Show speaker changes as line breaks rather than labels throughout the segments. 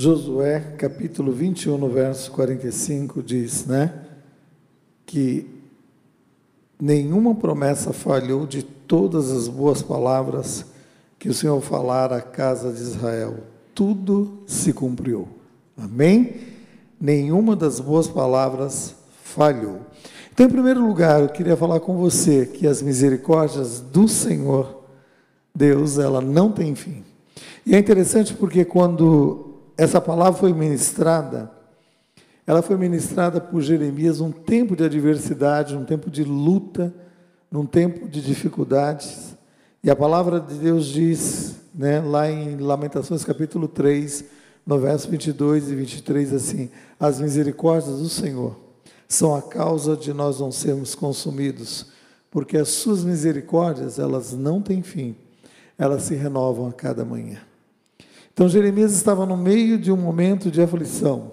Josué, capítulo 21, no verso 45, diz, né? Que nenhuma promessa falhou de todas as boas palavras que o Senhor falara à casa de Israel. Tudo se cumpriu. Amém? Nenhuma das boas palavras falhou. Então, em primeiro lugar, eu queria falar com você que as misericórdias do Senhor, Deus, ela não tem fim. E é interessante porque quando essa palavra foi ministrada, ela foi ministrada por Jeremias um tempo de adversidade, um tempo de luta, num tempo de dificuldades. E a palavra de Deus diz, né, lá em Lamentações capítulo 3, no verso 22 e 23, assim: As misericórdias do Senhor são a causa de nós não sermos consumidos, porque as suas misericórdias, elas não têm fim, elas se renovam a cada manhã. Então Jeremias estava no meio de um momento de aflição.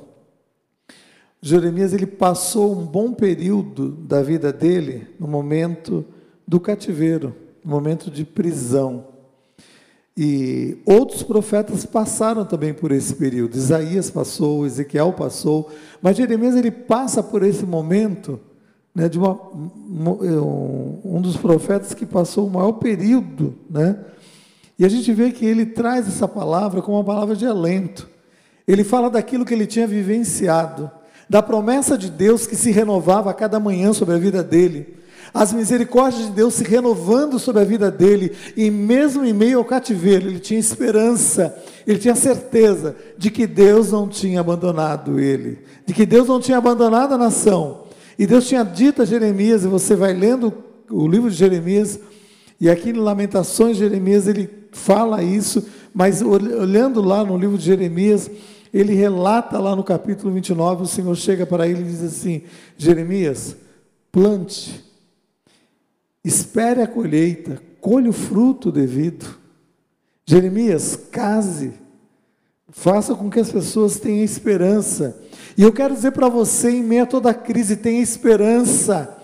Jeremias ele passou um bom período da vida dele no momento do cativeiro, no momento de prisão. E outros profetas passaram também por esse período. Isaías passou, Ezequiel passou, mas Jeremias ele passa por esse momento né, de uma, um, um dos profetas que passou o maior período, né, e a gente vê que ele traz essa palavra como uma palavra de alento. Ele fala daquilo que ele tinha vivenciado, da promessa de Deus que se renovava a cada manhã sobre a vida dele, as misericórdias de Deus se renovando sobre a vida dele, e mesmo em meio ao cativeiro, ele tinha esperança, ele tinha certeza de que Deus não tinha abandonado ele, de que Deus não tinha abandonado a nação. E Deus tinha dito a Jeremias, e você vai lendo o livro de Jeremias, e aqui em Lamentações, Jeremias, ele fala isso, mas olhando lá no livro de Jeremias, ele relata lá no capítulo 29, o Senhor chega para ele e diz assim: Jeremias, plante, espere a colheita, colhe o fruto devido. Jeremias, case, faça com que as pessoas tenham esperança. E eu quero dizer para você, em meio a toda a crise, tenha esperança.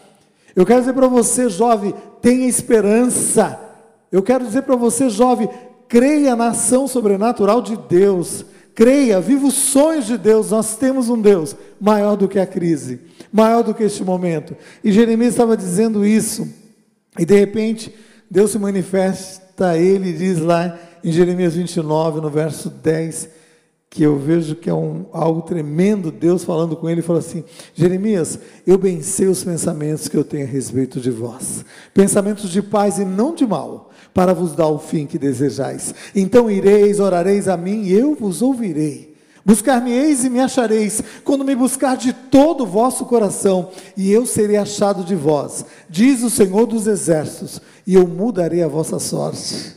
Eu quero dizer para você, jovem, tenha esperança. Eu quero dizer para você, jovem, creia na ação sobrenatural de Deus. Creia, viva os sonhos de Deus. Nós temos um Deus maior do que a crise, maior do que este momento. E Jeremias estava dizendo isso. E de repente, Deus se manifesta a ele e diz lá em Jeremias 29, no verso 10, que eu vejo que é um, algo tremendo, Deus falando com ele, falou assim: Jeremias, eu bem sei os pensamentos que eu tenho a respeito de vós, pensamentos de paz e não de mal, para vos dar o fim que desejais. Então ireis, orareis a mim e eu vos ouvirei. Buscar-me-eis e me achareis, quando me buscar de todo o vosso coração, e eu serei achado de vós, diz o Senhor dos Exércitos, e eu mudarei a vossa sorte.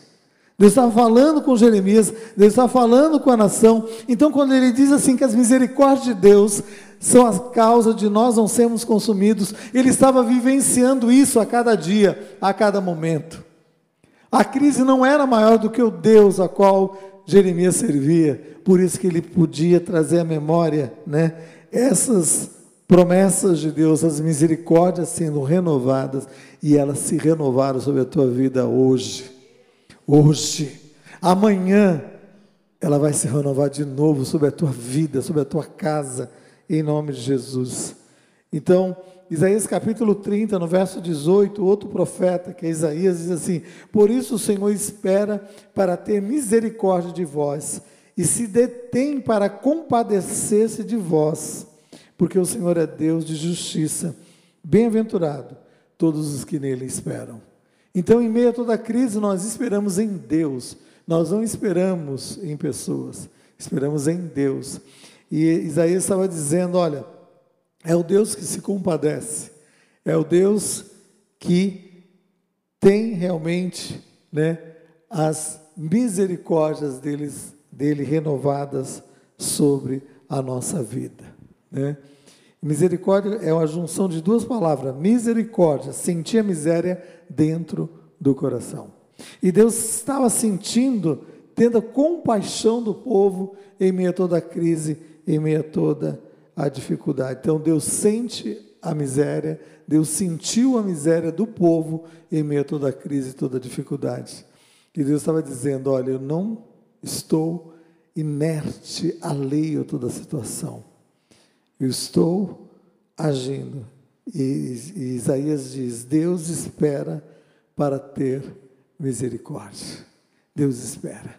Deus estava falando com Jeremias, Deus estava falando com a nação. Então, quando ele diz assim que as misericórdias de Deus são a causa de nós não sermos consumidos, ele estava vivenciando isso a cada dia, a cada momento. A crise não era maior do que o Deus a qual Jeremias servia, por isso que ele podia trazer à memória, né, essas promessas de Deus, as misericórdias sendo renovadas, e elas se renovaram sobre a tua vida hoje hoje. Amanhã ela vai se renovar de novo sobre a tua vida, sobre a tua casa, em nome de Jesus. Então, Isaías capítulo 30, no verso 18, outro profeta, que é Isaías, diz assim: Por isso o Senhor espera para ter misericórdia de vós, e se detém para compadecer-se de vós, porque o Senhor é Deus de justiça. Bem-aventurado todos os que nele esperam. Então, em meio a toda a crise, nós esperamos em Deus. Nós não esperamos em pessoas, esperamos em Deus. E Isaías estava dizendo: olha, é o Deus que se compadece, é o Deus que tem realmente né, as misericórdias deles, dele renovadas sobre a nossa vida. Né? Misericórdia é uma junção de duas palavras: misericórdia, sentir a miséria dentro do coração. E Deus estava sentindo, tendo compaixão do povo em meio a toda a crise, em meio a toda a dificuldade. Então Deus sente a miséria, Deus sentiu a miséria do povo em meio a toda a crise toda a dificuldade. E Deus estava dizendo: Olha, eu não estou inerte, alheio a toda a situação. Eu estou agindo. E, e Isaías diz: Deus espera para ter misericórdia. Deus espera.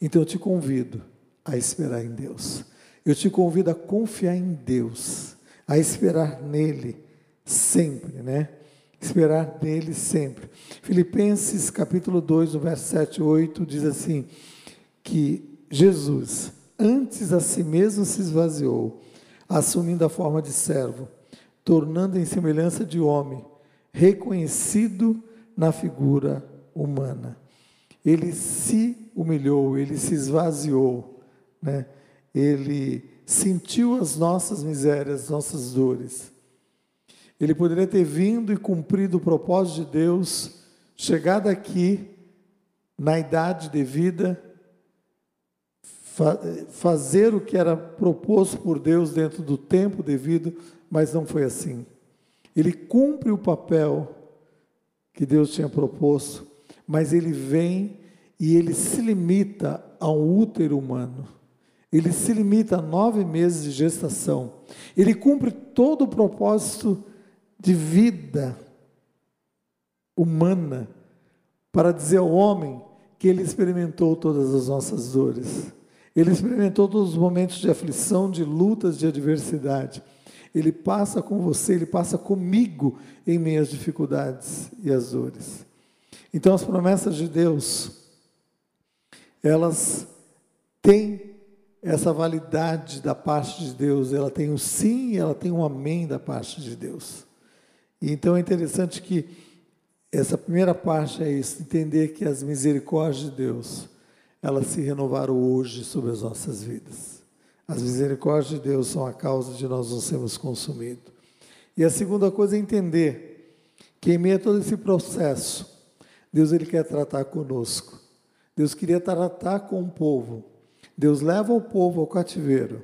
Então eu te convido a esperar em Deus. Eu te convido a confiar em Deus, a esperar nele sempre, né? Esperar nele sempre. Filipenses capítulo 2, no verso 7 e 8 diz assim: que Jesus, antes a si mesmo se esvaziou, assumindo a forma de servo, tornando em semelhança de homem, reconhecido na figura humana. Ele se humilhou, ele se esvaziou, né? Ele sentiu as nossas misérias, as nossas dores. Ele poderia ter vindo e cumprido o propósito de Deus, chegado aqui, na idade devida, fa fazer o que era proposto por Deus dentro do tempo devido, mas não foi assim. Ele cumpre o papel que Deus tinha proposto, mas ele vem e ele se limita a um útero humano. Ele se limita a nove meses de gestação. Ele cumpre todo o propósito de vida humana para dizer ao homem que ele experimentou todas as nossas dores. Ele experimentou todos os momentos de aflição, de lutas, de adversidade. Ele passa com você, ele passa comigo em meio às dificuldades e às dores. Então, as promessas de Deus, elas têm essa validade da parte de Deus, ela tem um sim e ela tem um amém da parte de Deus. Então é interessante que essa primeira parte é isso, entender que as misericórdias de Deus, elas se renovaram hoje sobre as nossas vidas. As misericórdias de Deus são a causa de nós não sermos consumidos. E a segunda coisa é entender que em meio a todo esse processo, Deus ele quer tratar conosco. Deus queria tratar com o povo. Deus leva o povo ao cativeiro.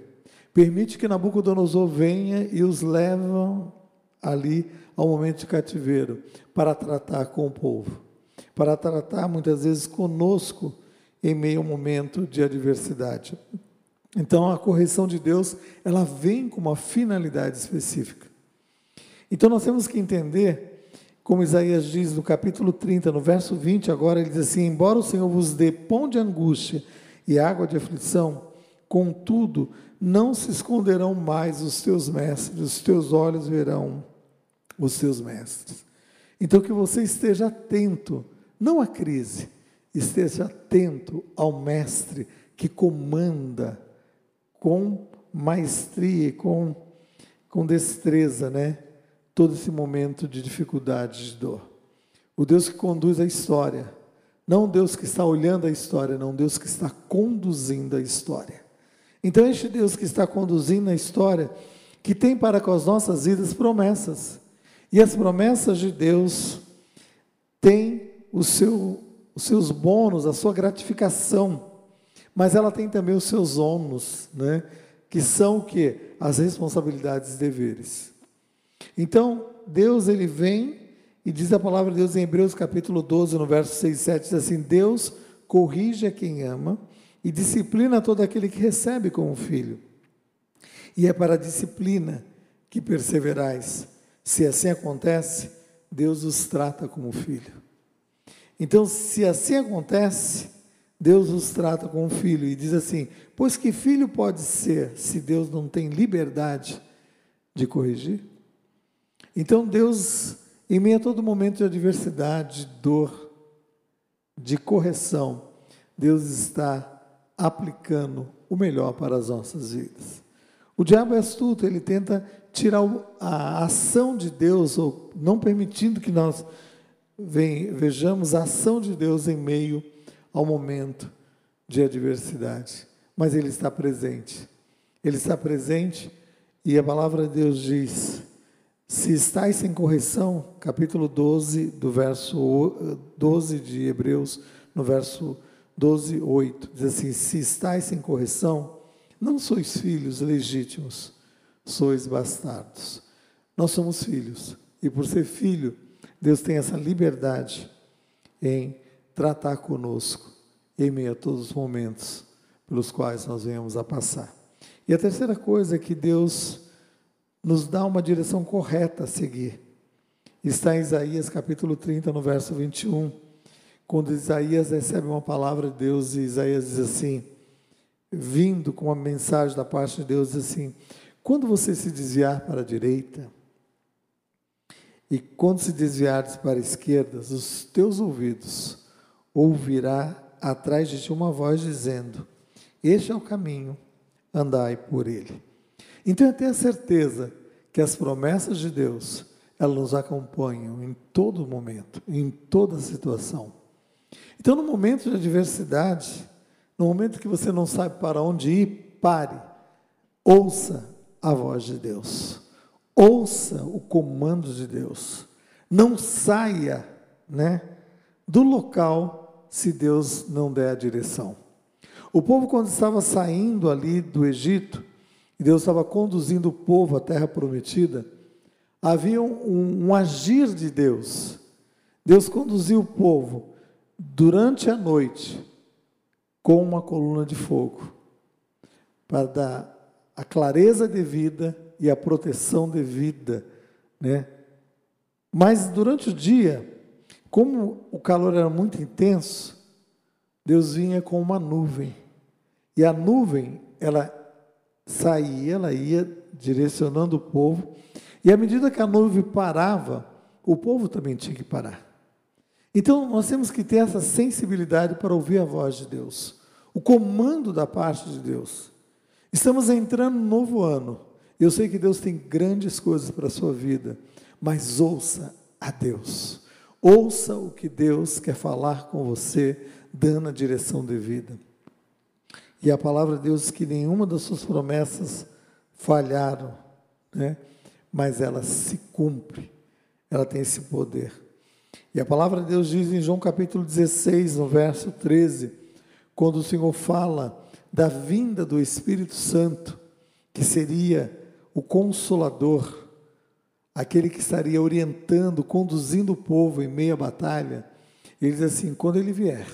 Permite que Nabucodonosor venha e os leva ali ao momento de cativeiro para tratar com o povo. Para tratar muitas vezes conosco em meio a um momento de adversidade. Então a correção de Deus, ela vem com uma finalidade específica. Então nós temos que entender, como Isaías diz no capítulo 30, no verso 20, agora ele diz assim: Embora o Senhor vos dê pão de angústia e água de aflição, contudo, não se esconderão mais os teus mestres, os teus olhos verão os teus mestres. Então que você esteja atento, não à crise, esteja atento ao mestre que comanda com maestria e com, com destreza, né? Todo esse momento de dificuldade, de dor. O Deus que conduz a história. Não Deus que está olhando a história, não Deus que está conduzindo a história. Então, este Deus que está conduzindo a história, que tem para com as nossas vidas promessas. E as promessas de Deus têm seu, os seus bônus, a sua gratificação mas ela tem também os seus ônus, né? que são o que? As responsabilidades e deveres. Então, Deus ele vem e diz a palavra de Deus em Hebreus capítulo 12, no verso 6 e 7, diz assim: Deus corrige a quem ama e disciplina todo aquele que recebe como filho. E é para a disciplina que perseverais. Se assim acontece, Deus os trata como filho. Então, se assim acontece, Deus os trata como filho e diz assim: Pois que filho pode ser se Deus não tem liberdade de corrigir? Então Deus, em meio a todo momento de adversidade, de dor, de correção, Deus está aplicando o melhor para as nossas vidas. O diabo é astuto, ele tenta tirar a ação de Deus, ou não permitindo que nós vejamos a ação de Deus em meio ao momento de adversidade, mas Ele está presente. Ele está presente e a palavra de Deus diz: se estáis sem correção, capítulo 12, do verso 12 de Hebreus, no verso 12, 8, diz assim: se estáis sem correção, não sois filhos legítimos, sois bastardos. Nós somos filhos, e por ser filho, Deus tem essa liberdade em tratar conosco em meio a todos os momentos, pelos quais nós venhamos a passar. E a terceira coisa é que Deus nos dá uma direção correta a seguir. Está em Isaías capítulo 30, no verso 21, quando Isaías recebe uma palavra de Deus e Isaías diz assim, vindo com uma mensagem da parte de Deus, diz assim: quando você se desviar para a direita, e quando se desviares para a esquerda, os teus ouvidos ouvirá atrás de ti uma voz dizendo: Este é o caminho, andai por ele. Então eu tenho a certeza que as promessas de Deus, elas nos acompanham em todo momento, em toda situação. Então, no momento de adversidade, no momento que você não sabe para onde ir, pare, ouça a voz de Deus, ouça o comando de Deus, não saia, né, do local se Deus não der a direção. O povo, quando estava saindo ali do Egito, e Deus estava conduzindo o povo à terra prometida, havia um, um agir de Deus. Deus conduziu o povo durante a noite com uma coluna de fogo, para dar a clareza devida e a proteção devida, né? Mas durante o dia, como o calor era muito intenso, Deus vinha com uma nuvem. E a nuvem, ela saía, ela ia direcionando o povo, e à medida que a nuvem parava, o povo também tinha que parar. Então, nós temos que ter essa sensibilidade para ouvir a voz de Deus, o comando da parte de Deus. Estamos entrando no novo ano. Eu sei que Deus tem grandes coisas para a sua vida, mas ouça a Deus. Ouça o que Deus quer falar com você, dando a direção devida. E a palavra de Deus diz que nenhuma das suas promessas falharam, né? mas ela se cumpre, ela tem esse poder. E a palavra de Deus diz em João capítulo 16, no verso 13, quando o Senhor fala da vinda do Espírito Santo, que seria o consolador, aquele que estaria orientando, conduzindo o povo em meio à batalha, ele diz assim: quando ele vier,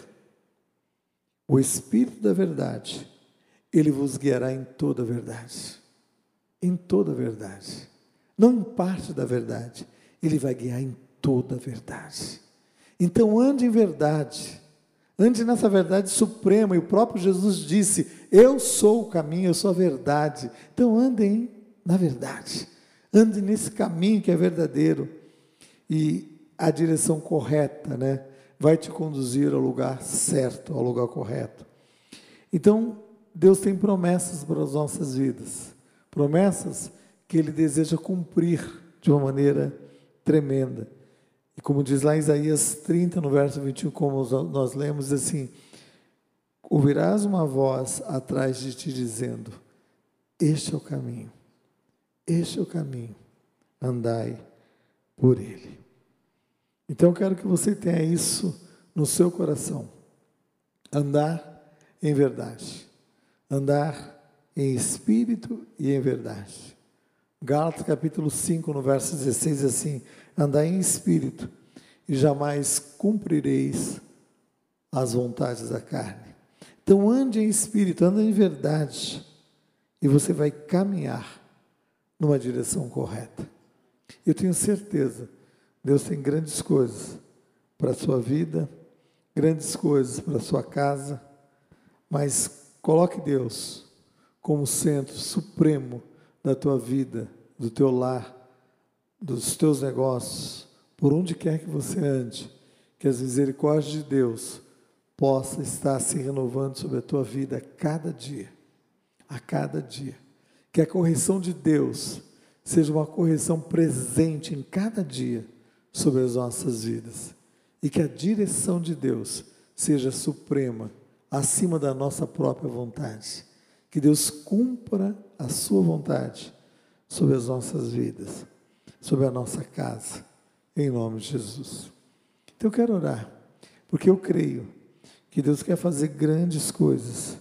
o Espírito da verdade, ele vos guiará em toda a verdade. Em toda a verdade. Não em parte da verdade, ele vai guiar em toda a verdade. Então ande em verdade. Ande nessa verdade suprema, e o próprio Jesus disse: Eu sou o caminho, eu sou a verdade. Então andem na verdade. Ande nesse caminho que é verdadeiro. E a direção correta, né? Vai te conduzir ao lugar certo, ao lugar correto. Então, Deus tem promessas para as nossas vidas, promessas que Ele deseja cumprir de uma maneira tremenda. E como diz lá em Isaías 30, no verso 21, como nós lemos assim: Ouvirás uma voz atrás de ti dizendo: Este é o caminho, este é o caminho, andai por ele. Então eu quero que você tenha isso no seu coração. Andar em verdade. Andar em espírito e em verdade. Gálatas capítulo 5, no verso 16, assim: Andai em espírito e jamais cumprireis as vontades da carne. Então ande em espírito, ande em verdade, e você vai caminhar numa direção correta. Eu tenho certeza Deus tem grandes coisas para a sua vida, grandes coisas para a sua casa, mas coloque Deus como centro supremo da tua vida, do teu lar, dos teus negócios, por onde quer que você ande, que as misericórdias de Deus possa estar se renovando sobre a tua vida a cada dia, a cada dia. Que a correção de Deus seja uma correção presente em cada dia sobre as nossas vidas. E que a direção de Deus seja suprema, acima da nossa própria vontade. Que Deus cumpra a sua vontade sobre as nossas vidas, sobre a nossa casa, em nome de Jesus. Então eu quero orar, porque eu creio que Deus quer fazer grandes coisas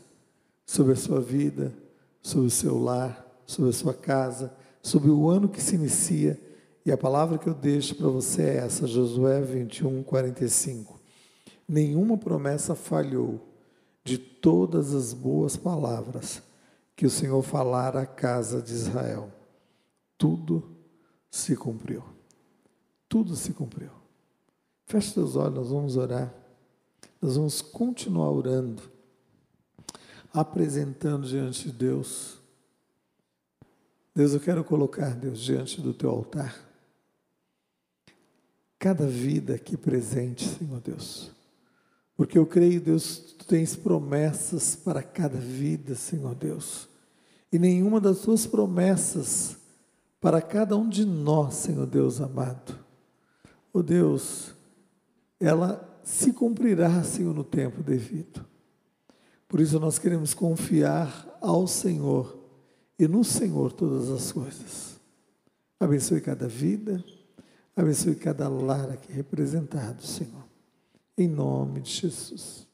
sobre a sua vida, sobre o seu lar, sobre a sua casa, sobre o ano que se inicia e a palavra que eu deixo para você é essa, Josué 21, 45. Nenhuma promessa falhou, de todas as boas palavras que o Senhor falara à casa de Israel. Tudo se cumpriu. Tudo se cumpriu. Feche seus olhos, nós vamos orar. Nós vamos continuar orando, apresentando diante de Deus. Deus, eu quero colocar, Deus, diante do teu altar, cada vida aqui presente, Senhor Deus. Porque eu creio, Deus, tu tens promessas para cada vida, Senhor Deus. E nenhuma das tuas promessas para cada um de nós, Senhor Deus amado. Oh Deus, ela se cumprirá, Senhor, no tempo devido. Por isso nós queremos confiar ao Senhor e no Senhor todas as coisas. Abençoe cada vida, abençoe cada lar aqui representado, Senhor. Em nome de Jesus.